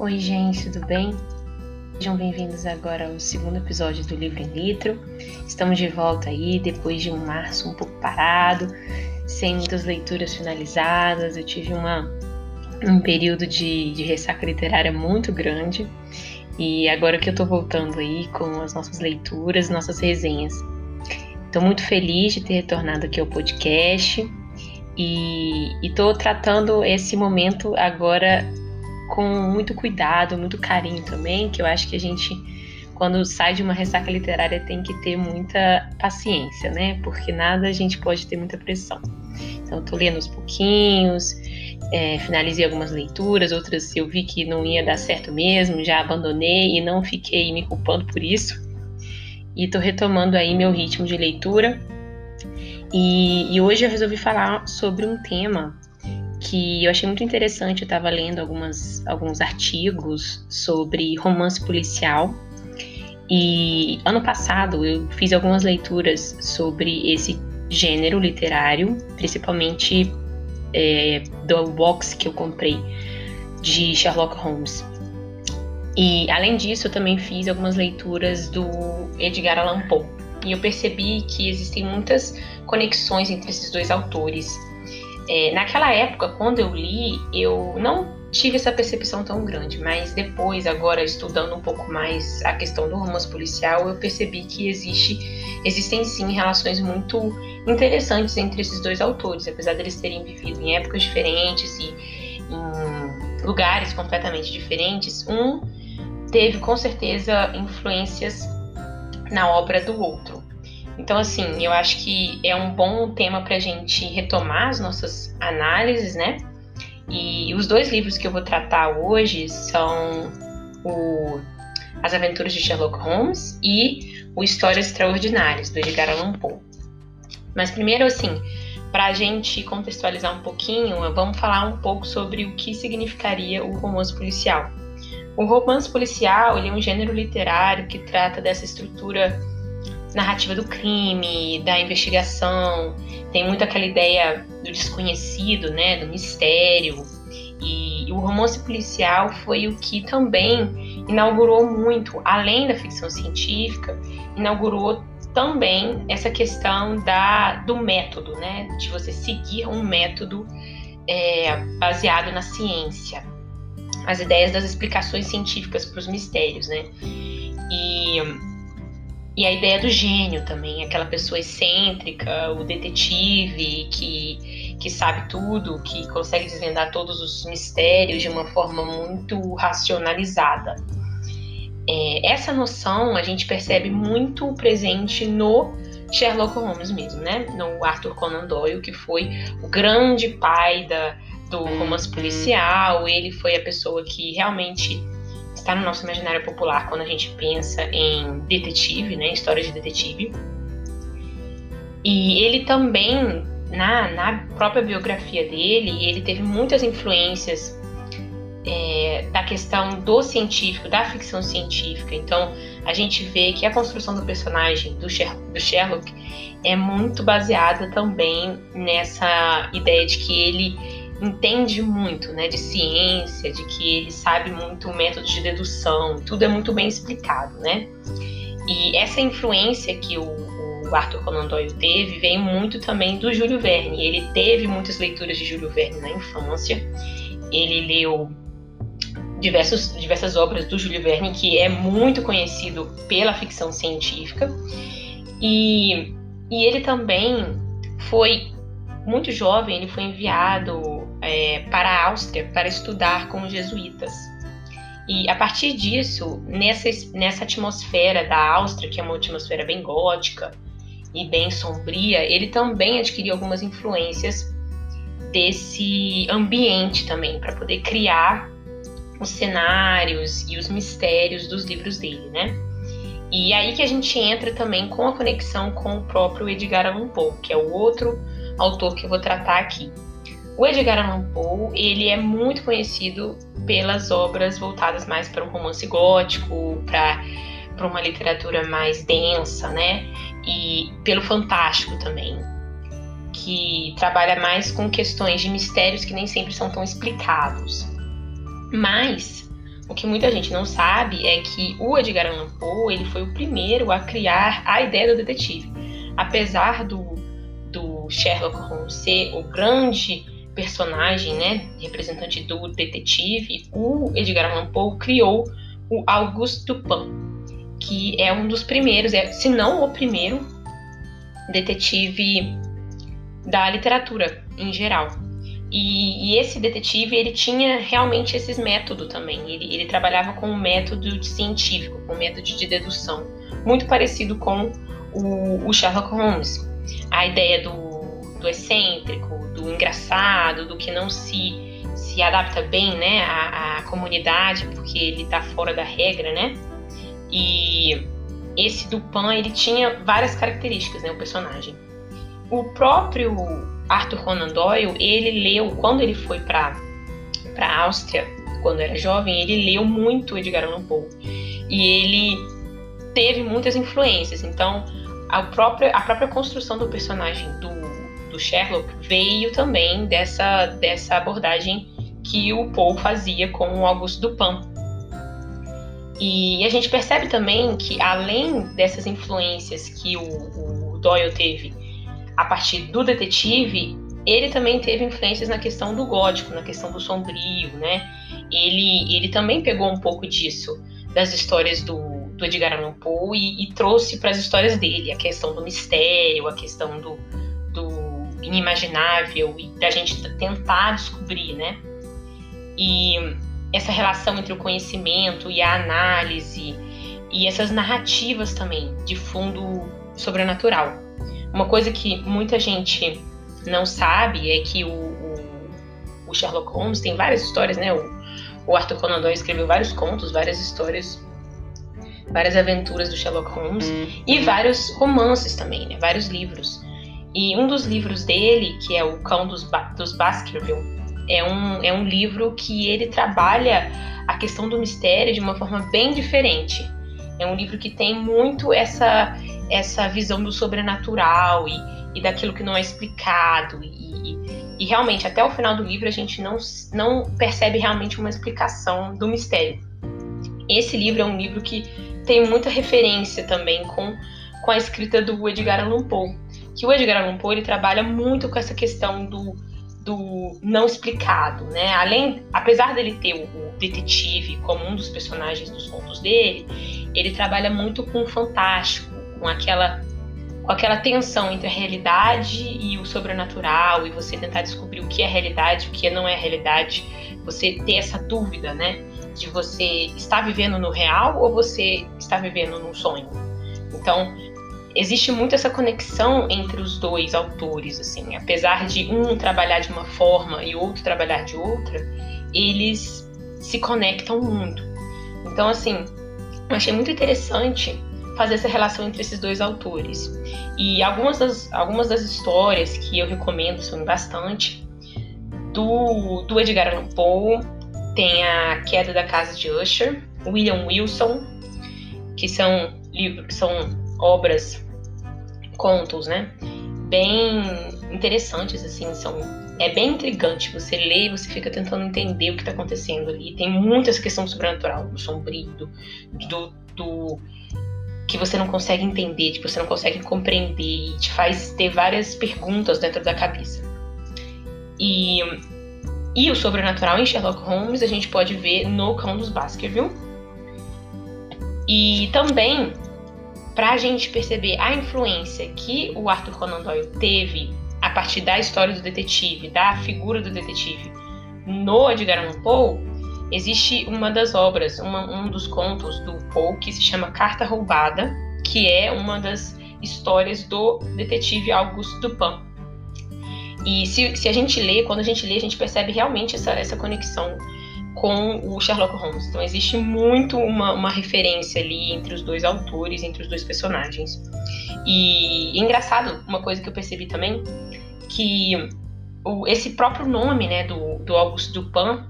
Oi, gente, tudo bem? Sejam bem-vindos agora ao segundo episódio do Livro em Litro. Estamos de volta aí depois de um março um pouco parado, sem muitas leituras finalizadas. Eu tive uma, um período de, de ressaca literária muito grande e agora que eu tô voltando aí com as nossas leituras, nossas resenhas. Estou muito feliz de ter retornado aqui ao podcast e estou tratando esse momento agora com muito cuidado, muito carinho também, que eu acho que a gente, quando sai de uma ressaca literária, tem que ter muita paciência, né? Porque nada a gente pode ter muita pressão. Então, eu tô lendo aos pouquinhos, é, finalizei algumas leituras, outras eu vi que não ia dar certo mesmo, já abandonei e não fiquei me culpando por isso. E tô retomando aí meu ritmo de leitura. E, e hoje eu resolvi falar sobre um tema que eu achei muito interessante. Eu estava lendo algumas, alguns artigos sobre romance policial. E ano passado eu fiz algumas leituras sobre esse gênero literário, principalmente é, do box que eu comprei de Sherlock Holmes. E além disso, eu também fiz algumas leituras do Edgar Allan Poe. E eu percebi que existem muitas conexões entre esses dois autores. É, naquela época, quando eu li, eu não tive essa percepção tão grande, mas depois, agora estudando um pouco mais a questão do romance policial, eu percebi que existe, existem sim relações muito interessantes entre esses dois autores, apesar deles terem vivido em épocas diferentes e em lugares completamente diferentes. Um teve com certeza influências na obra do outro. Então, assim, eu acho que é um bom tema para a gente retomar as nossas análises, né? E os dois livros que eu vou tratar hoje são o As Aventuras de Sherlock Holmes e o Histórias Extraordinárias, do Edgar Allan Poe. Mas primeiro, assim, para a gente contextualizar um pouquinho, vamos falar um pouco sobre o que significaria o romance policial. O romance policial ele é um gênero literário que trata dessa estrutura narrativa do crime, da investigação, tem muito aquela ideia do desconhecido, né, do mistério. E o romance policial foi o que também inaugurou muito, além da ficção científica, inaugurou também essa questão da, do método, né, de você seguir um método é, baseado na ciência, as ideias das explicações científicas para os mistérios, né. E e a ideia do gênio também, aquela pessoa excêntrica, o detetive que, que sabe tudo, que consegue desvendar todos os mistérios de uma forma muito racionalizada. É, essa noção a gente percebe muito presente no Sherlock Holmes mesmo, né? No Arthur Conan Doyle, que foi o grande pai da, do romance policial. Ele foi a pessoa que realmente está no nosso imaginário popular quando a gente pensa em detetive, né, história de detetive. E ele também, na, na própria biografia dele, ele teve muitas influências é, da questão do científico, da ficção científica. Então, a gente vê que a construção do personagem do, Sher do Sherlock é muito baseada também nessa ideia de que ele entende muito né, de ciência, de que ele sabe muito o método de dedução, tudo é muito bem explicado, né? E essa influência que o, o Arthur Conan Doyle teve vem muito também do Júlio Verne. Ele teve muitas leituras de Júlio Verne na infância. Ele leu diversos, diversas obras do Júlio Verne, que é muito conhecido pela ficção científica. E, e ele também foi muito jovem, ele foi enviado é, para a Áustria para estudar com os jesuítas. E a partir disso, nessa, nessa atmosfera da Áustria, que é uma atmosfera bem gótica e bem sombria, ele também adquiriu algumas influências desse ambiente também, para poder criar os cenários e os mistérios dos livros dele, né? E aí que a gente entra também com a conexão com o próprio Edgar Allan Poe, que é o outro autor que eu vou tratar aqui. O Edgar Allan Poe, ele é muito conhecido pelas obras voltadas mais para o romance gótico, para para uma literatura mais densa, né? E pelo fantástico também, que trabalha mais com questões de mistérios que nem sempre são tão explicados. Mas o que muita gente não sabe é que o Edgar Allan Poe ele foi o primeiro a criar a ideia do detetive. Apesar do, Sherlock Holmes ser o grande personagem, né, representante do detetive, o Edgar Allan Poe criou o Auguste Dupin, que é um dos primeiros, é, se não o primeiro detetive da literatura em geral. E, e, esse detetive ele tinha realmente esses métodos também. Ele, ele trabalhava com um método científico, com um método de dedução, muito parecido com o, o Sherlock Holmes. A ideia do, do, excêntrico, do engraçado, do que não se, se adapta bem né, à, à comunidade, porque ele está fora da regra, né? E esse Dupin ele tinha várias características, né, o personagem. O próprio Arthur Conan Doyle, ele leu, quando ele foi para a Áustria, quando era jovem, ele leu muito Edgar Allan Poe. E ele teve muitas influências. Então, a própria, a própria construção do personagem do, do Sherlock veio também dessa, dessa abordagem que o Poe fazia com o Augusto Dupin. E a gente percebe também que, além dessas influências que o, o Doyle teve a partir do detetive, ele também teve influências na questão do gótico, na questão do sombrio, né? Ele, ele também pegou um pouco disso das histórias do, do Edgar Allan Poe e, e trouxe para as histórias dele a questão do mistério, a questão do, inimaginável e da gente tentar descobrir, né? E essa relação entre o conhecimento e a análise e essas narrativas também de fundo sobrenatural. Uma coisa que muita gente não sabe é que o, o, o Sherlock Holmes tem várias histórias, né? O, o Arthur Conan Doyle escreveu vários contos, várias histórias, várias aventuras do Sherlock Holmes hum. e vários romances também, né? Vários livros. E um dos livros dele, que é o Cão dos, ba dos Baskerville, é um, é um livro que ele trabalha a questão do mistério de uma forma bem diferente. É um livro que tem muito essa essa visão do sobrenatural e, e daquilo que não é explicado. E, e, e, realmente, até o final do livro, a gente não, não percebe realmente uma explicação do mistério. Esse livro é um livro que tem muita referência também com, com a escrita do Edgar Allan Poe. Que o Edgar Allan Poe ele trabalha muito com essa questão do, do não explicado, né? Além, apesar dele ter o, detetive como um dos personagens dos contos dele, ele trabalha muito com o fantástico, com aquela com aquela tensão entre a realidade e o sobrenatural e você tentar descobrir o que é realidade, o que não é realidade, você ter essa dúvida, né, de você estar vivendo no real ou você está vivendo num sonho. Então, existe muito essa conexão entre os dois autores, assim, apesar de um trabalhar de uma forma e outro trabalhar de outra, eles se conectam muito. Então, assim, eu achei muito interessante fazer essa relação entre esses dois autores. E algumas das, algumas das histórias que eu recomendo são bastante. Do, do Edgar Allan Poe, tem a Queda da Casa de Usher, William Wilson, que são livros, são obras, contos, né? Bem interessantes, assim, são é bem intrigante. Você lê e você fica tentando entender o que está acontecendo ali. Tem muitas questões sobrenatural, do sombrio, do, do, do que você não consegue entender, que você não consegue compreender e te faz ter várias perguntas dentro da cabeça. E, e o sobrenatural em Sherlock Holmes a gente pode ver no Cão dos Baskerville. E também para a gente perceber a influência que o Arthur Conan Doyle teve a partir da história do detetive, da figura do detetive no Edgar Allan Poe, existe uma das obras, uma, um dos contos do Poe que se chama Carta Roubada, que é uma das histórias do detetive Auguste Dupin. E se, se a gente lê, quando a gente lê, a gente percebe realmente essa, essa conexão com o Sherlock Holmes. Então existe muito uma, uma referência ali entre os dois autores, entre os dois personagens. E é engraçado, uma coisa que eu percebi também, que o, esse próprio nome né, do, do Auguste Dupin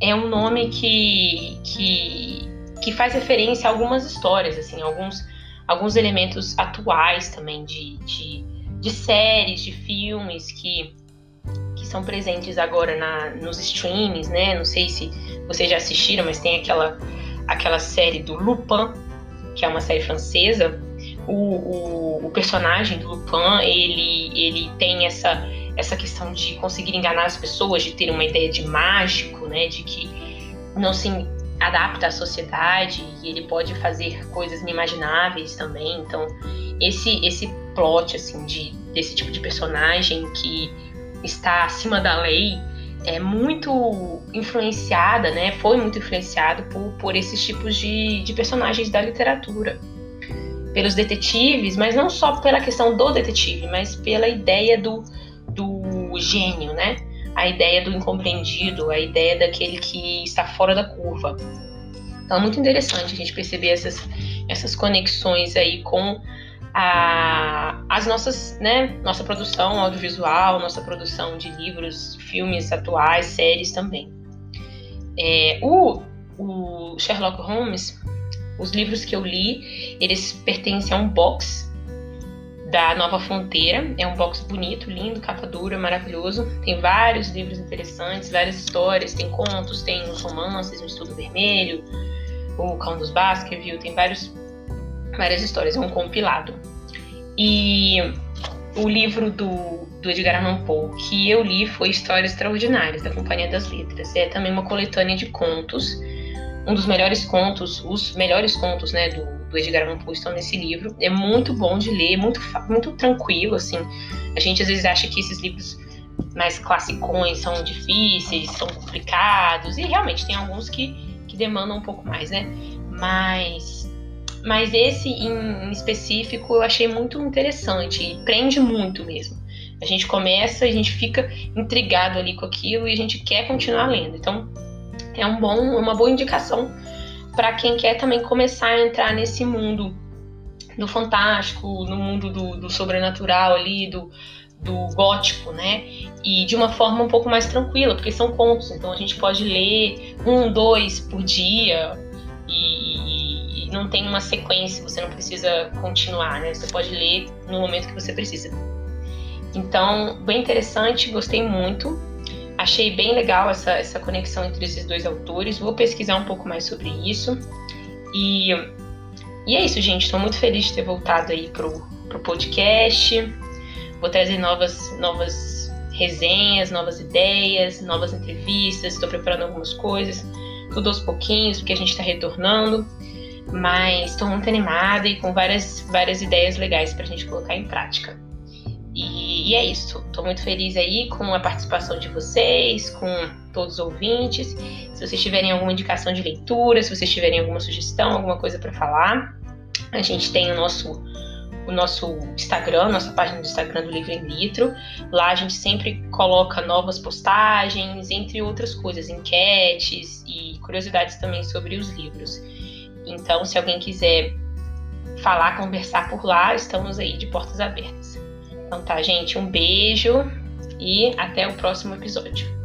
é um nome que, que, que faz referência a algumas histórias, assim, alguns, alguns elementos atuais também de, de, de séries, de filmes que, que são presentes agora na, nos streams, né? Não sei se vocês já assistiram, mas tem aquela, aquela série do Lupin, que é uma série francesa. O, o, o personagem do Lupin, ele, ele tem essa, essa questão de conseguir enganar as pessoas, de ter uma ideia de mágico, né? De que não se adapta à sociedade e ele pode fazer coisas inimagináveis também. Então, esse esse plot assim de desse tipo de personagem que está acima da lei é muito influenciada, né? Foi muito influenciado por, por esses tipos de, de personagens da literatura. Pelos detetives, mas não só pela questão do detetive, mas pela ideia do, do gênio, né? A ideia do incompreendido, a ideia daquele que está fora da curva. Então é muito interessante a gente perceber essas, essas conexões aí com a, as nossas, né, nossa produção audiovisual, nossa produção de livros, filmes atuais, séries também. É, o, o Sherlock Holmes, os livros que eu li, eles pertencem a um box da Nova Fronteira. É um box bonito, lindo, capa dura, maravilhoso. Tem vários livros interessantes, várias histórias, tem contos, tem romances, um estudo vermelho, o Cão dos Baskerville, tem vários várias histórias, é um compilado. E o livro do, do Edgar Allan Poe que eu li foi Histórias Extraordinárias, da Companhia das Letras. É também uma coletânea de contos. Um dos melhores contos, os melhores contos né, do, do Edgar Allan Poe estão nesse livro. É muito bom de ler, muito, muito tranquilo, assim. A gente às vezes acha que esses livros mais classicões são difíceis, são complicados, e realmente tem alguns que, que demandam um pouco mais, né? Mas mas esse em específico eu achei muito interessante e prende muito mesmo. A gente começa, a gente fica intrigado ali com aquilo e a gente quer continuar lendo. Então, é um bom, uma boa indicação para quem quer também começar a entrar nesse mundo do fantástico, no mundo do, do sobrenatural ali, do, do gótico, né? E de uma forma um pouco mais tranquila, porque são contos, então a gente pode ler um, dois por dia, não tem uma sequência, você não precisa continuar, né? Você pode ler no momento que você precisa. Então, bem interessante, gostei muito. Achei bem legal essa, essa conexão entre esses dois autores. Vou pesquisar um pouco mais sobre isso. E, e é isso, gente. Estou muito feliz de ter voltado aí pro, pro podcast. Vou trazer novas, novas resenhas, novas ideias, novas entrevistas. Estou preparando algumas coisas, tudo aos pouquinhos, porque a gente está retornando mas estou muito animada e com várias, várias ideias legais para a gente colocar em prática. E, e é isso. Estou muito feliz aí com a participação de vocês, com todos os ouvintes. Se vocês tiverem alguma indicação de leitura, se vocês tiverem alguma sugestão, alguma coisa para falar, a gente tem o nosso o nosso Instagram, nossa página do Instagram do Livro em Litro. Lá a gente sempre coloca novas postagens, entre outras coisas, enquetes e curiosidades também sobre os livros. Então, se alguém quiser falar, conversar por lá, estamos aí de portas abertas. Então tá, gente, um beijo e até o próximo episódio.